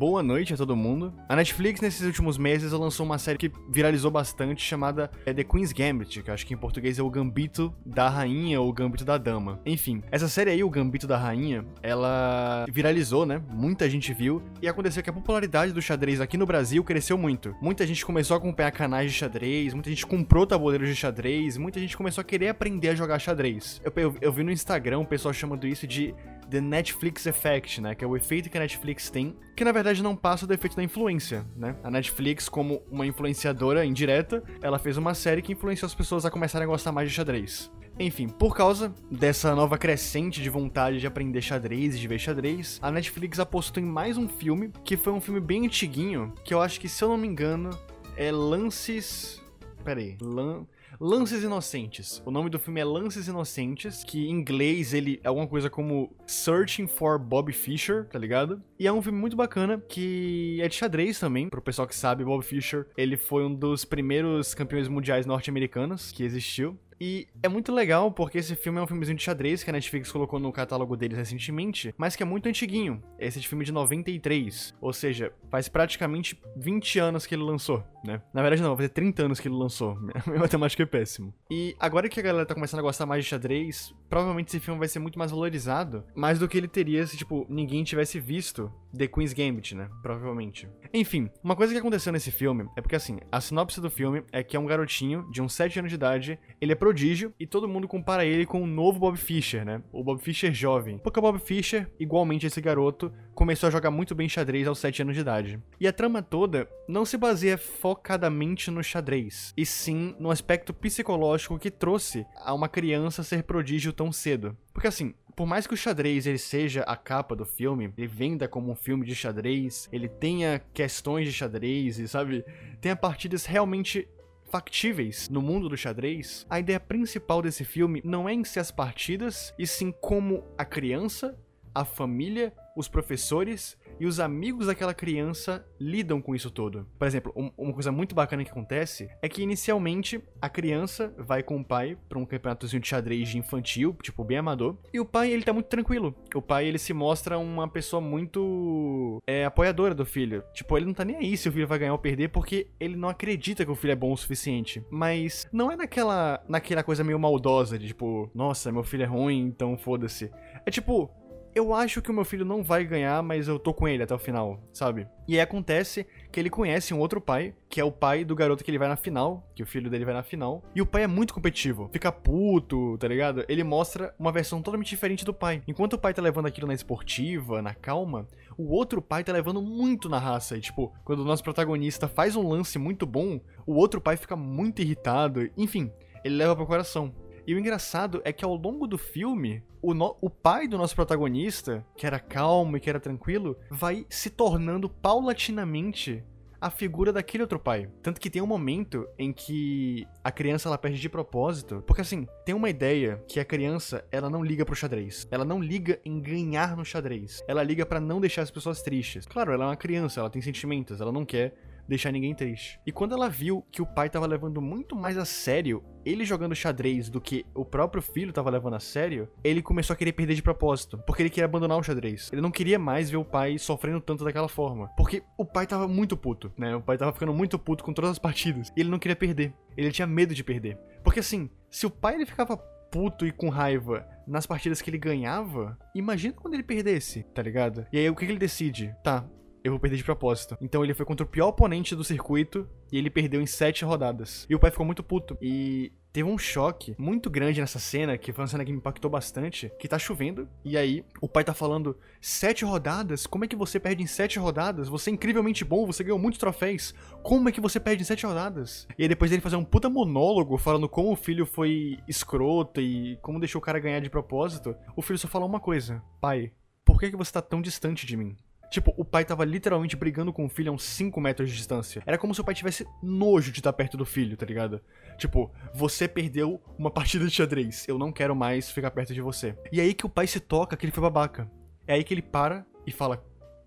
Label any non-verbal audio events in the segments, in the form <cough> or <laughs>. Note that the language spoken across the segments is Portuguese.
boa noite a todo mundo. A Netflix, nesses últimos meses, lançou uma série que viralizou bastante, chamada é, The Queen's Gambit, que acho que em português é o Gambito da Rainha ou o Gambito da Dama. Enfim, essa série aí, o Gambito da Rainha, ela viralizou, né? Muita gente viu, e aconteceu que a popularidade do xadrez aqui no Brasil cresceu muito. Muita gente começou a acompanhar canais de xadrez, muita gente comprou tabuleiros de xadrez, muita gente começou a querer aprender a jogar xadrez. Eu, eu, eu vi no Instagram o pessoal chamando isso de The Netflix Effect, né? Que é o efeito que a Netflix tem, que na verdade não passa do efeito da influência, né? A Netflix, como uma influenciadora indireta, ela fez uma série que influenciou as pessoas a começarem a gostar mais de xadrez. Enfim, por causa dessa nova crescente de vontade de aprender xadrez e de ver xadrez, a Netflix apostou em mais um filme, que foi um filme bem antiguinho, que eu acho que, se eu não me engano, é Lances. Pera aí. Lan... Lances Inocentes. O nome do filme é Lances Inocentes, que em inglês ele é alguma coisa como Searching for Bob Fischer, tá ligado? E é um filme muito bacana que é de xadrez também. Pro pessoal que sabe, Bob Fischer, ele foi um dos primeiros campeões mundiais norte-americanos que existiu. E é muito legal porque esse filme é um filmezinho de xadrez que a Netflix colocou no catálogo deles recentemente, mas que é muito antiguinho. Esse é de filme de 93, ou seja, faz praticamente 20 anos que ele lançou, né? Na verdade não, vai fazer 30 anos que ele lançou. <laughs> Minha matemática é péssimo. E agora que a galera tá começando a gostar mais de xadrez, provavelmente esse filme vai ser muito mais valorizado, mais do que ele teria se, tipo, ninguém tivesse visto The Queen's Gambit, né? Provavelmente. Enfim, uma coisa que aconteceu nesse filme é porque, assim, a sinopse do filme é que é um garotinho de uns 7 anos de idade, ele é prodígio e todo mundo compara ele com o novo Bob Fischer, né? O Bob Fischer jovem. Porque o Bob Fischer, igualmente esse garoto, começou a jogar muito bem xadrez aos 7 anos de idade. E a trama toda não se baseia focadamente no xadrez, e sim no aspecto psicológico que trouxe a uma criança ser prodígio tão cedo. Porque assim, por mais que o xadrez ele seja a capa do filme, ele venda como um filme de xadrez, ele tenha questões de xadrez e, sabe, tenha partidas realmente factíveis no mundo do xadrez, a ideia principal desse filme não é em si as partidas, e sim como a criança, a família, os professores e os amigos daquela criança lidam com isso todo. Por exemplo, um, uma coisa muito bacana que acontece é que inicialmente a criança vai com o pai para um campeonatozinho de xadrez de infantil, tipo bem amador, e o pai ele tá muito tranquilo. O pai ele se mostra uma pessoa muito é, apoiadora do filho. Tipo, ele não tá nem aí se o filho vai ganhar ou perder porque ele não acredita que o filho é bom o suficiente. Mas não é naquela naquela coisa meio maldosa de tipo, nossa, meu filho é ruim, então foda-se. É tipo, eu acho que o meu filho não vai ganhar, mas eu tô com ele até o final, sabe? E aí acontece que ele conhece um outro pai, que é o pai do garoto que ele vai na final, que o filho dele vai na final. E o pai é muito competitivo, fica puto, tá ligado? Ele mostra uma versão totalmente diferente do pai. Enquanto o pai tá levando aquilo na esportiva, na calma, o outro pai tá levando muito na raça. E, tipo, quando o nosso protagonista faz um lance muito bom, o outro pai fica muito irritado. Enfim, ele leva pro coração. E o engraçado é que ao longo do filme, o, no, o pai do nosso protagonista, que era calmo e que era tranquilo, vai se tornando paulatinamente a figura daquele outro pai. Tanto que tem um momento em que a criança ela perde de propósito, porque assim, tem uma ideia que a criança, ela não liga pro xadrez. Ela não liga em ganhar no xadrez. Ela liga para não deixar as pessoas tristes. Claro, ela é uma criança, ela tem sentimentos, ela não quer deixar ninguém triste. E quando ela viu que o pai tava levando muito mais a sério ele jogando xadrez do que o próprio filho tava levando a sério, ele começou a querer perder de propósito, porque ele queria abandonar o xadrez. Ele não queria mais ver o pai sofrendo tanto daquela forma, porque o pai tava muito puto, né? O pai tava ficando muito puto com todas as partidas, e ele não queria perder. Ele tinha medo de perder. Porque assim, se o pai ele ficava puto e com raiva nas partidas que ele ganhava, imagina quando ele perdesse, tá ligado? E aí o que, que ele decide? Tá, eu vou perder de propósito. Então ele foi contra o pior oponente do circuito e ele perdeu em sete rodadas. E o pai ficou muito puto. E teve um choque muito grande nessa cena, que foi uma cena que me impactou bastante, que tá chovendo, e aí o pai tá falando, sete rodadas? Como é que você perde em sete rodadas? Você é incrivelmente bom, você ganhou muitos troféus. Como é que você perde em sete rodadas? E aí depois dele fazer um puta monólogo falando como o filho foi escroto e como deixou o cara ganhar de propósito, o filho só falou uma coisa, pai, por que, que você tá tão distante de mim? Tipo, o pai tava literalmente brigando com o filho a uns 5 metros de distância. Era como se o pai tivesse nojo de estar perto do filho, tá ligado? Tipo, você perdeu uma <laughs> partida de xadrez. Eu não quero mais ficar perto de você. E é aí que o pai se toca que ele foi babaca. É aí que ele para e fala: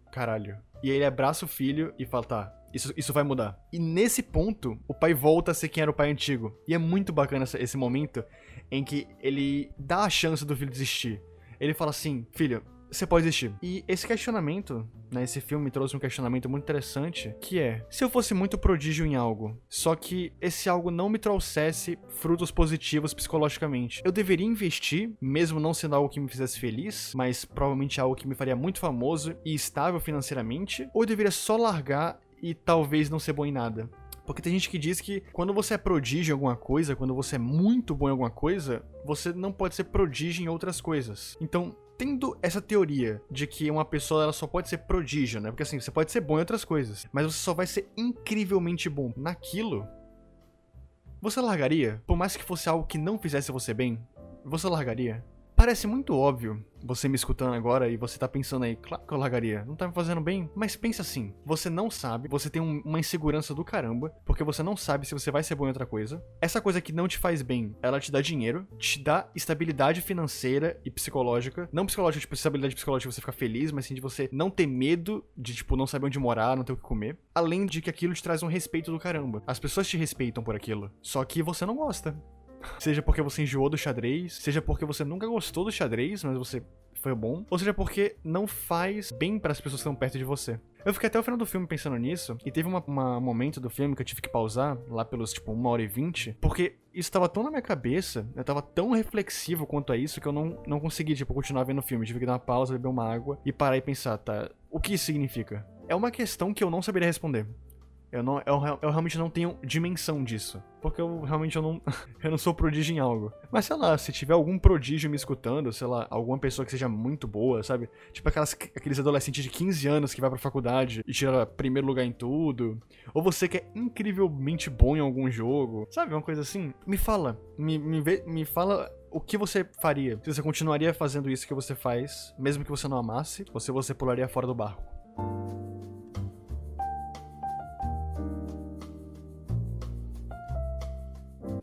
caralho. E aí ele abraça o filho e fala: tá, isso, isso vai mudar. E nesse ponto, o pai volta a ser quem era o pai antigo. E é muito bacana esse momento em que ele dá a chance do filho desistir. Ele fala assim: filho, você pode existir. E esse questionamento, né, esse filme trouxe um questionamento muito interessante, que é, se eu fosse muito prodígio em algo, só que esse algo não me trouxesse frutos positivos psicologicamente, eu deveria investir, mesmo não sendo algo que me fizesse feliz, mas provavelmente algo que me faria muito famoso e estável financeiramente, ou eu deveria só largar e talvez não ser bom em nada? Porque tem gente que diz que quando você é prodígio em alguma coisa, quando você é muito bom em alguma coisa, você não pode ser prodígio em outras coisas. Então, tendo essa teoria de que uma pessoa ela só pode ser prodígio, né? Porque assim, você pode ser bom em outras coisas, mas você só vai ser incrivelmente bom naquilo. Você largaria? Por mais que fosse algo que não fizesse você bem, você largaria? Parece muito óbvio você me escutando agora e você tá pensando aí, claro que eu largaria, não tá me fazendo bem, mas pensa assim, você não sabe, você tem um, uma insegurança do caramba, porque você não sabe se você vai ser bom em outra coisa. Essa coisa que não te faz bem, ela te dá dinheiro, te dá estabilidade financeira e psicológica, não psicológica, tipo, estabilidade psicológica você ficar feliz, mas sim de você não ter medo de, tipo, não saber onde morar, não ter o que comer, além de que aquilo te traz um respeito do caramba. As pessoas te respeitam por aquilo, só que você não gosta. Seja porque você enjoou do xadrez, seja porque você nunca gostou do xadrez, mas você foi bom, ou seja porque não faz bem para as pessoas que estão perto de você. Eu fiquei até o final do filme pensando nisso, e teve um momento do filme que eu tive que pausar, lá pelos, tipo, uma hora e vinte, porque isso tava tão na minha cabeça, eu tava tão reflexivo quanto a isso, que eu não, não consegui, tipo, continuar vendo o filme. Eu tive que dar uma pausa, beber uma água e parar e pensar, tá, o que isso significa? É uma questão que eu não saberia responder. Eu, não, eu, eu, realmente não tenho dimensão disso. Porque eu realmente eu não, <laughs> eu não sou prodígio em algo. Mas sei lá, se tiver algum prodígio me escutando, sei lá, alguma pessoa que seja muito boa, sabe? Tipo aquelas, aqueles adolescentes de 15 anos que vai pra faculdade e tira primeiro lugar em tudo. Ou você que é incrivelmente bom em algum jogo, sabe? Uma coisa assim. Me fala, me, me, vê, me fala o que você faria? Se você continuaria fazendo isso que você faz, mesmo que você não amasse, ou se você pularia fora do barco?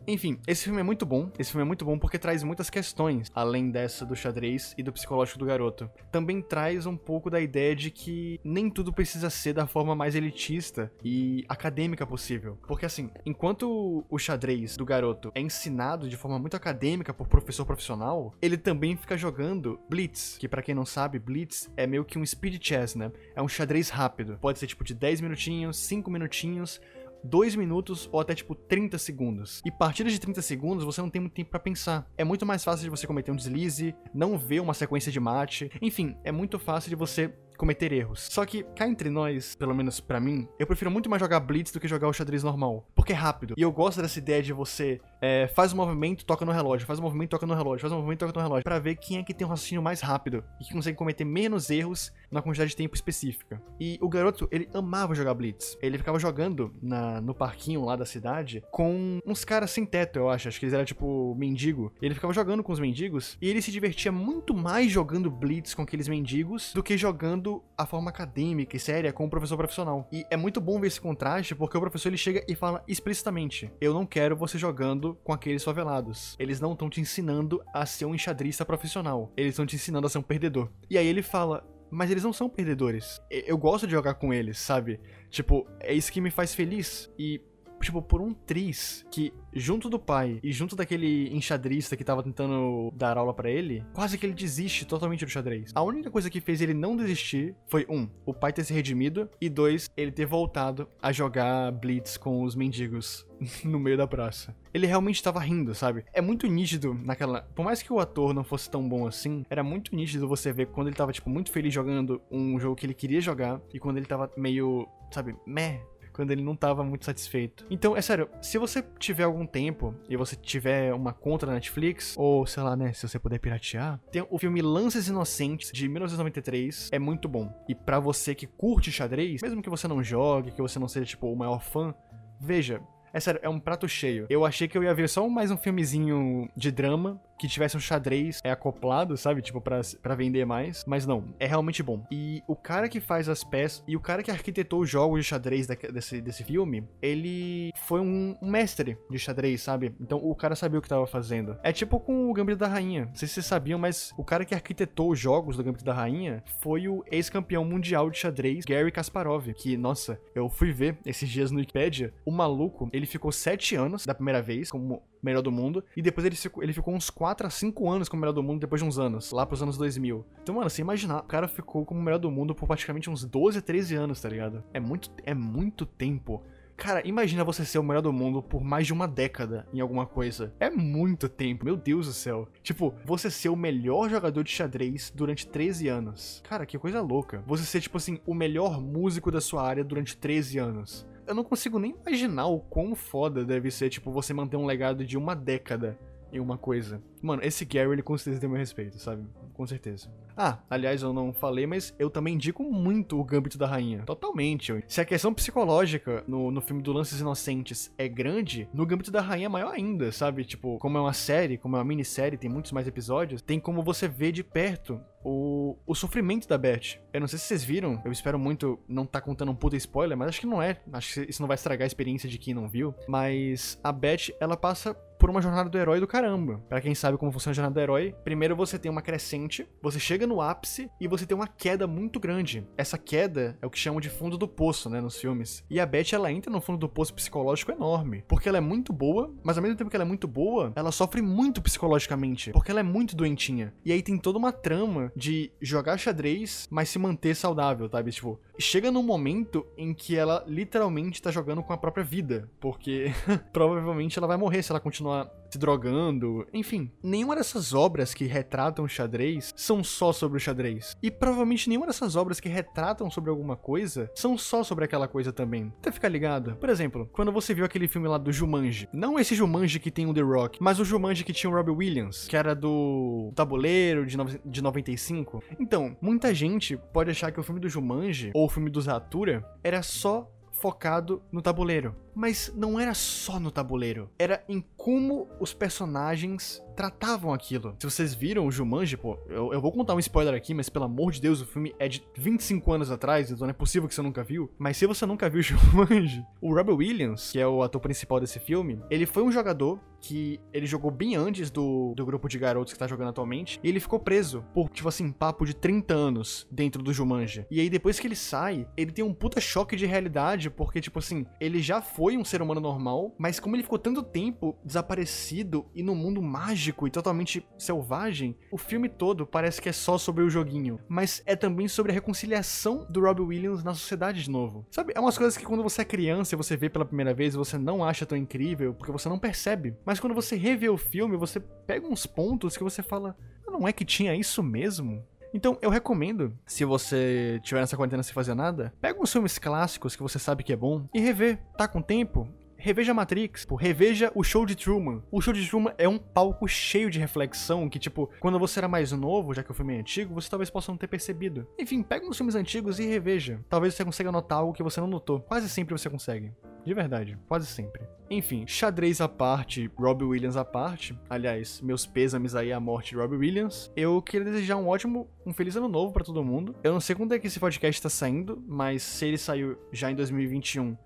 Enfim, esse filme é muito bom. Esse filme é muito bom porque traz muitas questões, além dessa do xadrez e do psicológico do garoto. Também traz um pouco da ideia de que nem tudo precisa ser da forma mais elitista e acadêmica possível. Porque assim, enquanto o xadrez do garoto é ensinado de forma muito acadêmica por professor profissional, ele também fica jogando Blitz, que para quem não sabe, Blitz é meio que um speed chess, né? É um xadrez rápido. Pode ser tipo de 10 minutinhos, 5 minutinhos 2 minutos ou até tipo 30 segundos. E partidas de 30 segundos você não tem muito tempo para pensar. É muito mais fácil de você cometer um deslize, não ver uma sequência de mate. Enfim, é muito fácil de você cometer erros. Só que, cá entre nós, pelo menos para mim, eu prefiro muito mais jogar Blitz do que jogar o xadrez normal. Porque é rápido. E eu gosto dessa ideia de você é, faz o um movimento, toca no relógio, faz o um movimento, toca no relógio, faz o um movimento, toca no relógio, para ver quem é que tem um raciocínio mais rápido e que consegue cometer menos erros na quantidade de tempo específica. E o garoto, ele amava jogar Blitz. Ele ficava jogando na, no parquinho lá da cidade com uns caras sem teto, eu acho. Acho que eles eram tipo mendigo. Ele ficava jogando com os mendigos e ele se divertia muito mais jogando Blitz com aqueles mendigos do que jogando a forma acadêmica e séria com o professor profissional. E é muito bom ver esse contraste porque o professor ele chega e fala explicitamente: Eu não quero você jogando com aqueles favelados. Eles não estão te ensinando a ser um enxadrista profissional. Eles estão te ensinando a ser um perdedor. E aí ele fala: mas eles não são perdedores. Eu gosto de jogar com eles, sabe? Tipo, é isso que me faz feliz. E, tipo, por um tris que junto do pai e junto daquele enxadrista que tava tentando dar aula para ele, quase que ele desiste totalmente do xadrez. A única coisa que fez ele não desistir foi um, o pai ter se redimido e dois, ele ter voltado a jogar blitz com os mendigos <laughs> no meio da praça. Ele realmente estava rindo, sabe? É muito nítido naquela. Por mais que o ator não fosse tão bom assim, era muito nítido você ver quando ele tava, tipo, muito feliz jogando um jogo que ele queria jogar e quando ele tava meio, sabe, meh, quando ele não tava muito satisfeito. Então, é sério, se você tiver algum tempo e você tiver uma conta na Netflix, ou sei lá, né, se você puder piratear, tem o filme Lances Inocentes de 1993, é muito bom. E para você que curte xadrez, mesmo que você não jogue, que você não seja tipo o maior fã, veja, é sério, é um prato cheio. Eu achei que eu ia ver só mais um filmezinho de drama, que tivesse um xadrez é, acoplado, sabe? Tipo, pra vender mais. Mas não, é realmente bom. E o cara que faz as peças, e o cara que arquitetou os jogos de xadrez desse, desse filme, ele foi um, um, mestre de xadrez, sabe? Então o cara sabia o que tava fazendo. É tipo com o Gambito da Rainha. Não sei se vocês sabiam, mas o cara que arquitetou os jogos do Gambito da Rainha foi o ex-campeão mundial de xadrez, Gary Kasparov. Que, nossa, eu fui ver esses dias no Wikipedia. O maluco, ele ficou sete anos da primeira vez como melhor do mundo, e depois ele ficou, ele ficou uns 4 a 5 anos como melhor do mundo depois de uns anos, lá pros anos 2000. Então, mano, você imaginar, o cara ficou como melhor do mundo por praticamente uns 12, 13 anos, tá ligado? É muito, é muito tempo. Cara, imagina você ser o melhor do mundo por mais de uma década em alguma coisa. É muito tempo, meu Deus do céu. Tipo, você ser o melhor jogador de xadrez durante 13 anos. Cara, que coisa louca. Você ser, tipo assim, o melhor músico da sua área durante 13 anos. Eu não consigo nem imaginar o quão foda deve ser, tipo, você manter um legado de uma década em uma coisa. Mano, esse Gary, ele com certeza tem meu respeito, sabe? Com certeza. Ah, aliás, eu não falei, mas eu também indico muito o Gambito da Rainha. Totalmente. Se a questão psicológica no, no filme do Lances Inocentes é grande, no Gambito da Rainha é maior ainda, sabe? Tipo, como é uma série, como é uma minissérie, tem muitos mais episódios, tem como você ver de perto o, o sofrimento da Beth. Eu não sei se vocês viram, eu espero muito não tá contando um puta spoiler, mas acho que não é. Acho que isso não vai estragar a experiência de quem não viu. Mas a Beth, ela passa por uma jornada do herói do caramba. Para quem sabe como funciona a jornada do herói, primeiro você tem uma crescente, você chega no ápice e você tem uma queda muito grande. Essa queda é o que chamam de fundo do poço, né, nos filmes. E a Beth, ela entra no fundo do poço psicológico enorme, porque ela é muito boa, mas ao mesmo tempo que ela é muito boa, ela sofre muito psicologicamente, porque ela é muito doentinha. E aí tem toda uma trama de jogar xadrez, mas se manter saudável, sabe? Tipo, chega num momento em que ela literalmente tá jogando com a própria vida, porque <laughs> provavelmente ela vai morrer se ela continuar se drogando, enfim. Nenhuma dessas obras que retratam xadrez são só sobre o xadrez. E provavelmente nenhuma dessas obras que retratam sobre alguma coisa são só sobre aquela coisa também. Tenta ficar ligado. Por exemplo, quando você viu aquele filme lá do Jumanji, não esse Jumanji que tem o The Rock, mas o Jumanji que tinha o Robbie Williams, que era do tabuleiro de, no... de 95. Então, muita gente pode achar que o filme do Jumanji ou o filme do Zatura era só focado no tabuleiro. Mas não era só no tabuleiro, era em como os personagens tratavam aquilo. Se vocês viram o Jumanji, pô, eu, eu, vou contar um spoiler aqui, mas pelo amor de Deus, o filme é de 25 anos atrás, então não é possível que você nunca viu. Mas se você nunca viu o <laughs> Jumanji, o Robert Williams, que é o ator principal desse filme, ele foi um jogador que ele jogou bem antes do, do grupo de garotos que tá jogando atualmente, e ele ficou preso por, tipo assim, papo de 30 anos dentro do Jumanji. E aí depois que ele sai, ele tem um puta choque de realidade, porque, tipo assim, ele já foi um ser humano normal, mas como ele ficou tanto tempo desaparecido e no mundo mágico e totalmente selvagem, o filme todo parece que é só sobre o joguinho, mas é também sobre a reconciliação do Robbie Williams na sociedade de novo. Sabe, é umas coisas que quando você é criança e você vê pela primeira vez, você não acha tão incrível, porque você não percebe. Mas quando você revê o filme, você pega uns pontos que você fala, ah, não é que tinha isso mesmo? Então, eu recomendo, se você tiver nessa quarentena sem fazer nada, pega uns filmes clássicos que você sabe que é bom e revê. Tá com tempo? Reveja Matrix, pô, reveja o show de Truman. O show de Truman é um palco cheio de reflexão que, tipo, quando você era mais novo, já que o filme é antigo, você talvez possa não ter percebido. Enfim, pega uns filmes antigos e reveja. Talvez você consiga notar algo que você não notou. Quase sempre você consegue. De verdade, quase sempre. Enfim, xadrez à parte, Robbie Williams à parte. Aliás, meus pêsames aí à morte de Robbie Williams. Eu queria desejar um ótimo, um feliz ano novo para todo mundo. Eu não sei quando é que esse podcast tá saindo, mas se ele saiu já em 2021,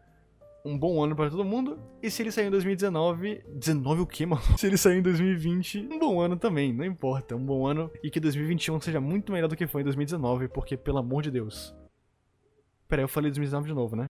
um bom ano para todo mundo. E se ele sair em 2019, 19 o quê, mano? <laughs> Se ele sair em 2020, um bom ano também, não importa, um bom ano e que 2021 seja muito melhor do que foi em 2019, porque pelo amor de Deus. Peraí, eu falei 2019 de novo, né?